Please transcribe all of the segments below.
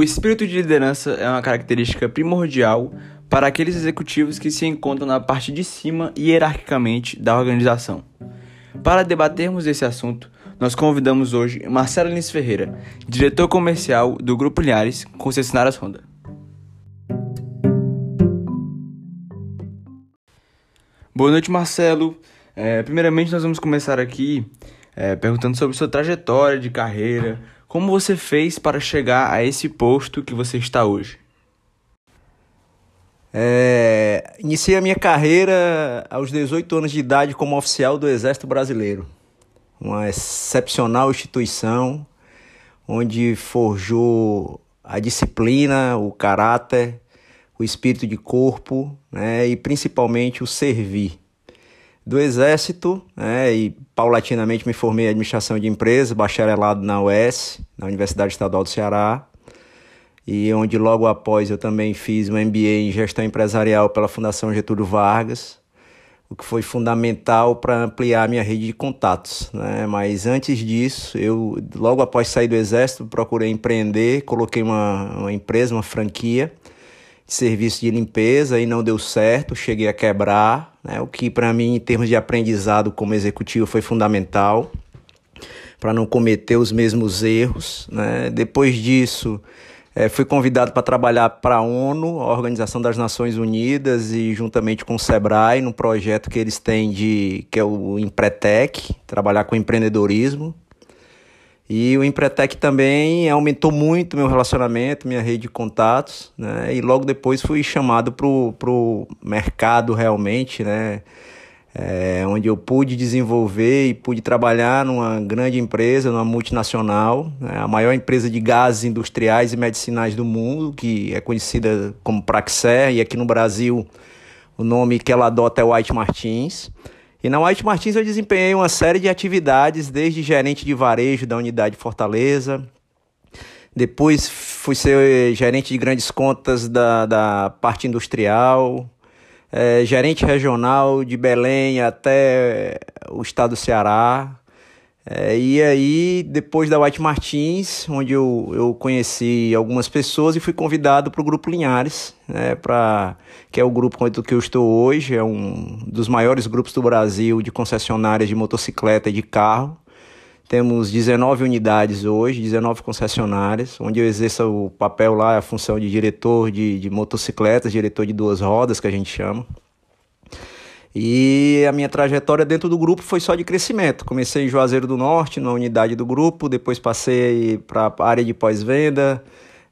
O espírito de liderança é uma característica primordial para aqueles executivos que se encontram na parte de cima hierarquicamente da organização. Para debatermos esse assunto, nós convidamos hoje Marcelo Lins Ferreira, diretor comercial do Grupo Linhares, concessionárias Honda. Boa noite, Marcelo. É, primeiramente, nós vamos começar aqui é, perguntando sobre sua trajetória de carreira, como você fez para chegar a esse posto que você está hoje? É, iniciei a minha carreira aos 18 anos de idade como oficial do Exército Brasileiro, uma excepcional instituição onde forjou a disciplina, o caráter, o espírito de corpo né, e principalmente o servir do Exército né, e paulatinamente me formei em administração de empresas, bacharelado na UES, na Universidade Estadual do Ceará, e onde logo após eu também fiz um MBA em gestão empresarial pela Fundação Getúlio Vargas, o que foi fundamental para ampliar minha rede de contatos. Né? Mas antes disso, eu logo após sair do Exército, procurei empreender, coloquei uma, uma empresa, uma franquia, serviço de limpeza e não deu certo, cheguei a quebrar, né? o que para mim, em termos de aprendizado como executivo, foi fundamental para não cometer os mesmos erros. Né? Depois disso, é, fui convidado para trabalhar para a ONU, a Organização das Nações Unidas, e juntamente com o Sebrae, num projeto que eles têm de que é o Empretec, trabalhar com empreendedorismo. E o Empretec também aumentou muito meu relacionamento, minha rede de contatos, né? E logo depois fui chamado para o mercado realmente, né? É, onde eu pude desenvolver e pude trabalhar numa grande empresa, numa multinacional, né? a maior empresa de gases industriais e medicinais do mundo, que é conhecida como Praxair, e aqui no Brasil o nome que ela adota é White Martins. E na White Martins eu desempenhei uma série de atividades, desde gerente de varejo da unidade Fortaleza, depois fui ser gerente de grandes contas da, da parte industrial, é, gerente regional de Belém até o estado do Ceará, é, e aí, depois da White Martins, onde eu, eu conheci algumas pessoas e fui convidado para o Grupo Linhares, né, pra, que é o grupo com que eu estou hoje, é um dos maiores grupos do Brasil de concessionárias de motocicleta e de carro. Temos 19 unidades hoje, 19 concessionárias, onde eu exerço o papel lá, a função de diretor de, de motocicletas, diretor de duas rodas, que a gente chama. E a minha trajetória dentro do grupo foi só de crescimento. Comecei em Juazeiro do Norte, na unidade do grupo, depois passei para a área de pós-venda,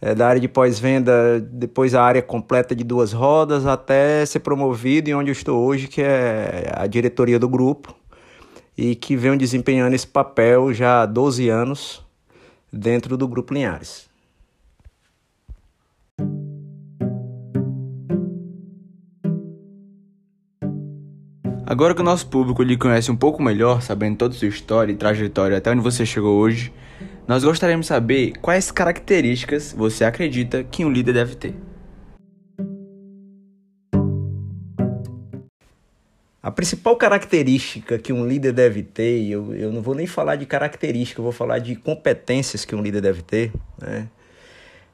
é, da área de pós-venda, depois a área completa de duas rodas, até ser promovido em onde eu estou hoje, que é a diretoria do grupo, e que venho desempenhando esse papel já há 12 anos dentro do Grupo Linhares. Agora que o nosso público lhe conhece um pouco melhor, sabendo toda a sua história e trajetória até onde você chegou hoje, nós gostaríamos de saber quais características você acredita que um líder deve ter. A principal característica que um líder deve ter, eu, eu não vou nem falar de característica, eu vou falar de competências que um líder deve ter, né?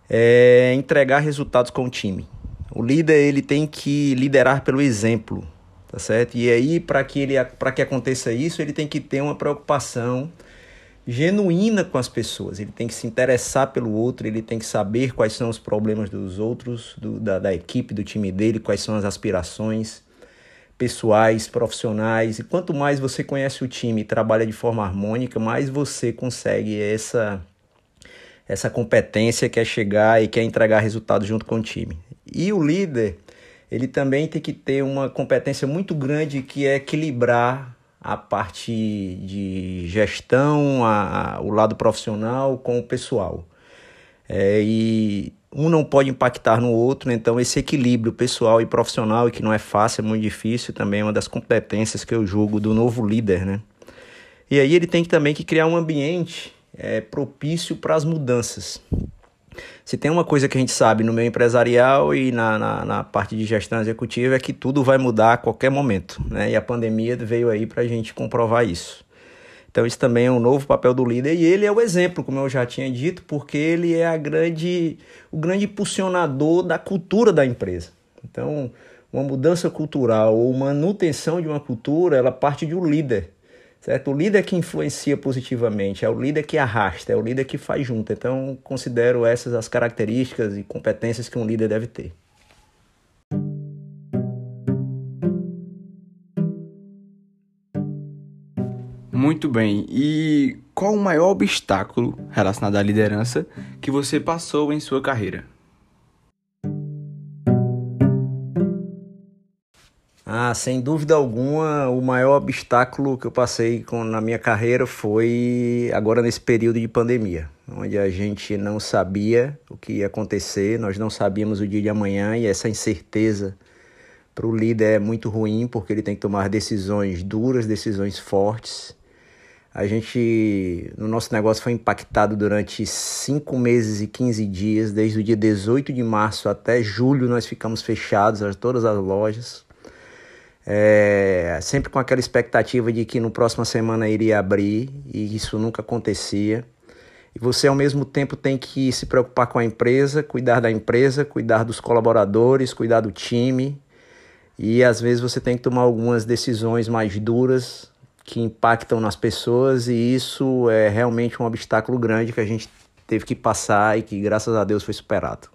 é entregar resultados com o time. O líder ele tem que liderar pelo exemplo, tá certo? E aí, para que, ele, que aconteça isso, ele tem que ter uma preocupação genuína com as pessoas, ele tem que se interessar pelo outro, ele tem que saber quais são os problemas dos outros, do, da, da equipe, do time dele, quais são as aspirações pessoais, profissionais. E quanto mais você conhece o time e trabalha de forma harmônica, mais você consegue essa essa competência que é chegar e quer entregar resultados junto com o time. E o líder, ele também tem que ter uma competência muito grande que é equilibrar a parte de gestão, a, a o lado profissional com o pessoal. É, e um não pode impactar no outro, então esse equilíbrio pessoal e profissional, que não é fácil, é muito difícil, também é uma das competências que eu julgo do novo líder, né? E aí ele tem também que criar um ambiente é, propício para as mudanças. Se tem uma coisa que a gente sabe no meio empresarial e na, na, na, parte de gestão executiva é que tudo vai mudar a qualquer momento, né? E a pandemia veio aí para a gente comprovar isso. Então isso também é um novo papel do líder e ele é o exemplo, como eu já tinha dito, porque ele é a grande, o grande impulsionador da cultura da empresa. Então, uma mudança cultural ou manutenção de uma cultura, ela parte de um líder. Certo? O líder que influencia positivamente, é o líder que arrasta, é o líder que faz junto. Então, considero essas as características e competências que um líder deve ter. Muito bem. E qual o maior obstáculo relacionado à liderança que você passou em sua carreira? Ah, sem dúvida alguma, o maior obstáculo que eu passei com, na minha carreira foi agora nesse período de pandemia, onde a gente não sabia o que ia acontecer, nós não sabíamos o dia de amanhã e essa incerteza para o líder é muito ruim porque ele tem que tomar decisões duras, decisões fortes a gente, no nosso negócio, foi impactado durante 5 meses e 15 dias, desde o dia 18 de março até julho, nós ficamos fechados, todas as lojas. É, sempre com aquela expectativa de que no próxima semana iria abrir, e isso nunca acontecia. E você, ao mesmo tempo, tem que se preocupar com a empresa, cuidar da empresa, cuidar dos colaboradores, cuidar do time. E às vezes você tem que tomar algumas decisões mais duras que impactam nas pessoas e isso é realmente um obstáculo grande que a gente teve que passar e que graças a Deus foi superado.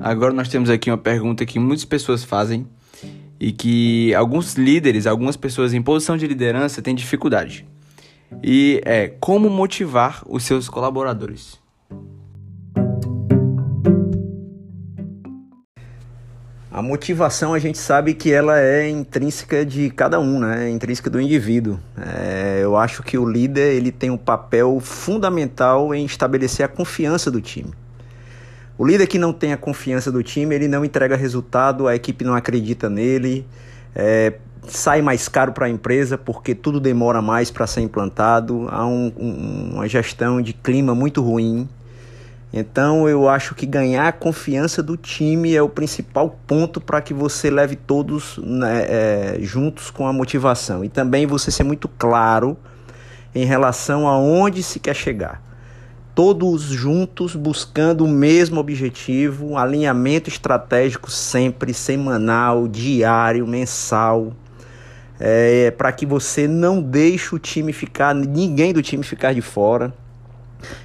Agora nós temos aqui uma pergunta que muitas pessoas fazem e que alguns líderes, algumas pessoas em posição de liderança têm dificuldade. E é como motivar os seus colaboradores. A motivação a gente sabe que ela é intrínseca de cada um, né? É intrínseca do indivíduo. É, eu acho que o líder ele tem um papel fundamental em estabelecer a confiança do time. O líder que não tem a confiança do time, ele não entrega resultado, a equipe não acredita nele, é, sai mais caro para a empresa porque tudo demora mais para ser implantado, há um, um, uma gestão de clima muito ruim. Então eu acho que ganhar a confiança do time é o principal ponto para que você leve todos né, é, juntos com a motivação. E também você ser muito claro em relação a onde se quer chegar. Todos juntos buscando o mesmo objetivo, alinhamento estratégico sempre, semanal, diário, mensal. É, para que você não deixe o time ficar, ninguém do time ficar de fora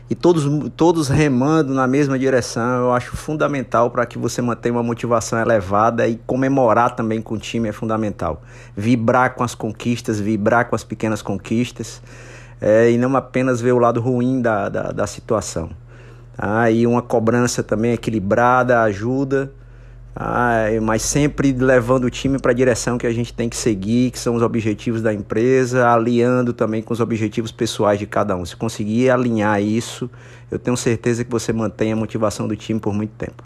e todos, todos remando na mesma direção, eu acho fundamental para que você mantenha uma motivação elevada e comemorar também com o time é fundamental. Vibrar com as conquistas, vibrar com as pequenas conquistas é, e não apenas ver o lado ruim da, da, da situação. Ah, e uma cobrança também equilibrada ajuda ah, mas sempre levando o time para a direção que a gente tem que seguir, que são os objetivos da empresa, alinhando também com os objetivos pessoais de cada um. Se conseguir alinhar isso, eu tenho certeza que você mantém a motivação do time por muito tempo.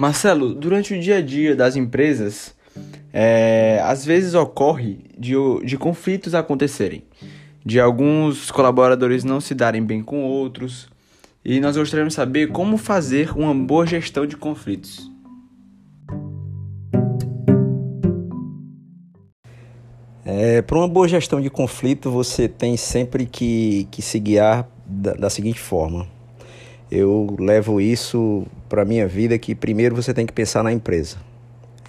Marcelo, durante o dia a dia das empresas, é, às vezes ocorre de, de conflitos acontecerem de alguns colaboradores não se darem bem com outros, e nós gostaríamos de saber como fazer uma boa gestão de conflitos. É, Para uma boa gestão de conflito, você tem sempre que, que se guiar da, da seguinte forma. Eu levo isso para a minha vida que primeiro você tem que pensar na empresa.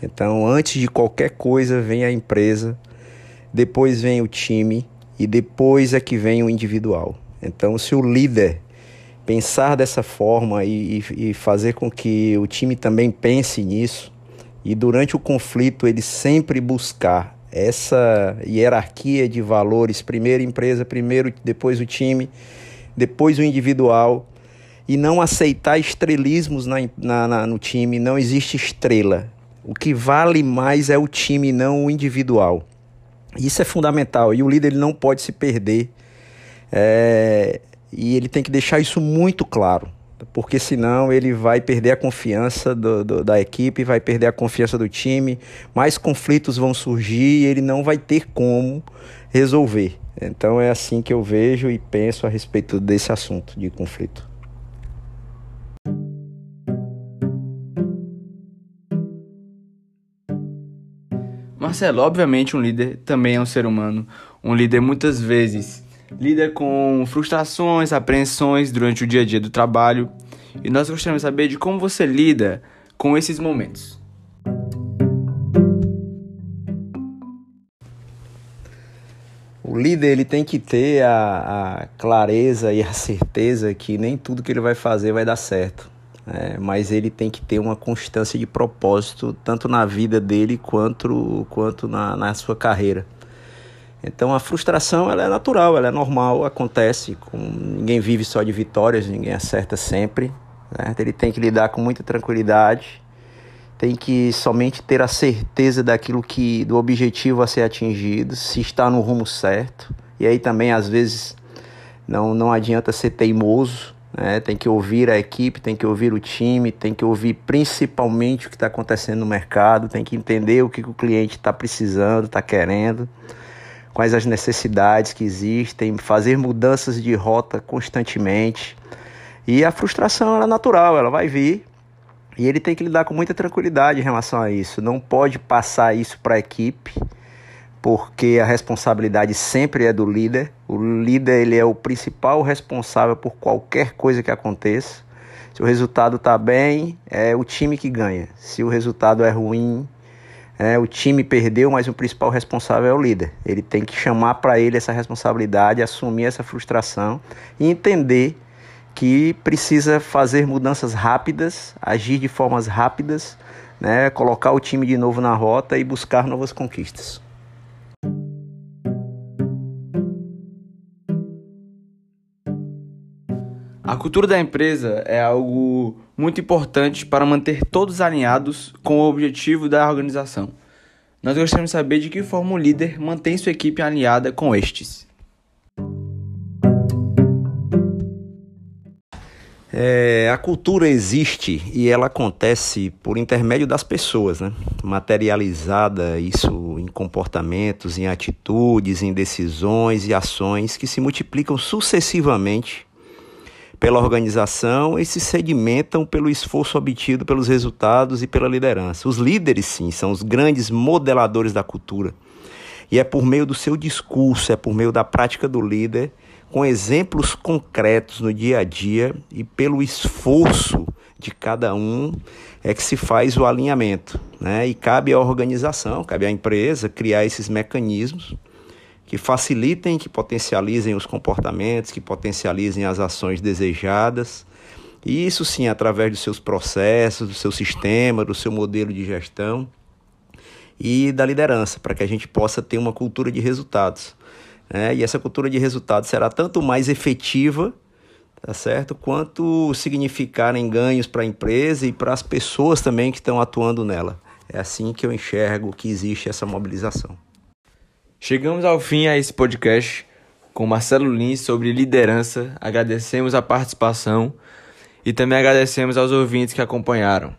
Então, antes de qualquer coisa, vem a empresa, depois vem o time e depois é que vem o individual. Então, se o líder pensar dessa forma e, e, fazer com que o time também pense nisso, e durante o conflito ele sempre buscar essa hierarquia de valores, primeiro empresa, primeiro depois o time, depois o individual, e não aceitar estrelismos na, na, na, no time, não existe estrela. O que vale mais é o time, não o individual. Isso é fundamental e o líder ele não pode se perder é, e ele tem que deixar isso muito claro, porque senão ele vai perder a confiança do, do, da equipe, vai perder a confiança do time, mais conflitos vão surgir e ele não vai ter como resolver. Então é assim que eu vejo e penso a respeito desse assunto de conflito. Marcelo, obviamente um líder também é um ser humano. Um líder muitas vezes lida com frustrações, apreensões durante o dia a dia do trabalho. E nós gostaríamos de saber de como você lida com esses momentos. O líder ele tem que ter a, a, clareza e a certeza que nem tudo que ele vai fazer vai dar certo. É, mas ele tem que ter uma constância de propósito, tanto na vida dele quanto, quanto na, na sua carreira. Então a frustração ela é natural, ela é normal, acontece. Com, ninguém vive só de vitórias, ninguém acerta sempre. Ele tem que lidar com muita tranquilidade, tem que somente ter a certeza daquilo que do objetivo a ser atingido, se está no rumo certo. E aí também às vezes não não adianta ser teimoso, né? Tem que ouvir a equipe, tem que ouvir o time, tem que ouvir principalmente o que está acontecendo no mercado, tem que entender o que o cliente está precisando, está querendo quais as necessidades que existem, fazer mudanças de rota constantemente. E a frustração é natural, ela vai vir e ele tem que lidar com muita tranquilidade em relação a isso. Não pode passar isso para a equipe, porque a responsabilidade sempre é do líder. O líder ele é o principal responsável por qualquer coisa que aconteça. Se o resultado está bem, é o time que ganha. Se o resultado é ruim, é, o time perdeu, mas o principal responsável é o líder. Ele tem que chamar para ele essa responsabilidade, assumir essa frustração e entender que precisa fazer mudanças rápidas, agir de formas rápidas, né, colocar o time de novo na rota e buscar novas conquistas. A cultura da empresa é algo muito importante para manter todos alinhados com o objetivo da organização. Nós gostaríamos de saber de que forma o líder mantém sua equipe alinhada com estes. É, a cultura existe e ela acontece por intermédio das pessoas, né? materializada isso em comportamentos, em atitudes, em decisões e ações que se multiplicam sucessivamente pela organização e se sedimentam pelo esforço obtido pelos resultados e pela liderança. Os líderes, sim, são os grandes modeladores da cultura. E é por meio do seu discurso, é por meio da prática do líder, com exemplos concretos no dia a dia e pelo esforço de cada um é que se faz o alinhamento, né? E cabe à organização, cabe à empresa criar esses mecanismos que facilitem, que potencializem os comportamentos, que potencializem as ações desejadas. E isso sim, através dos seus processos, do seu sistema, do seu modelo de gestão e da liderança, para que a gente possa ter uma cultura de resultados. Né? E essa cultura de resultados será tanto mais efetiva, tá certo? Quanto significarem ganhos para a empresa e para as pessoas também que estão atuando nela. É assim que eu enxergo que existe essa mobilização. Chegamos ao fim a esse podcast com Marcelo Lins sobre liderança. Agradecemos a participação e também agradecemos aos ouvintes que acompanharam.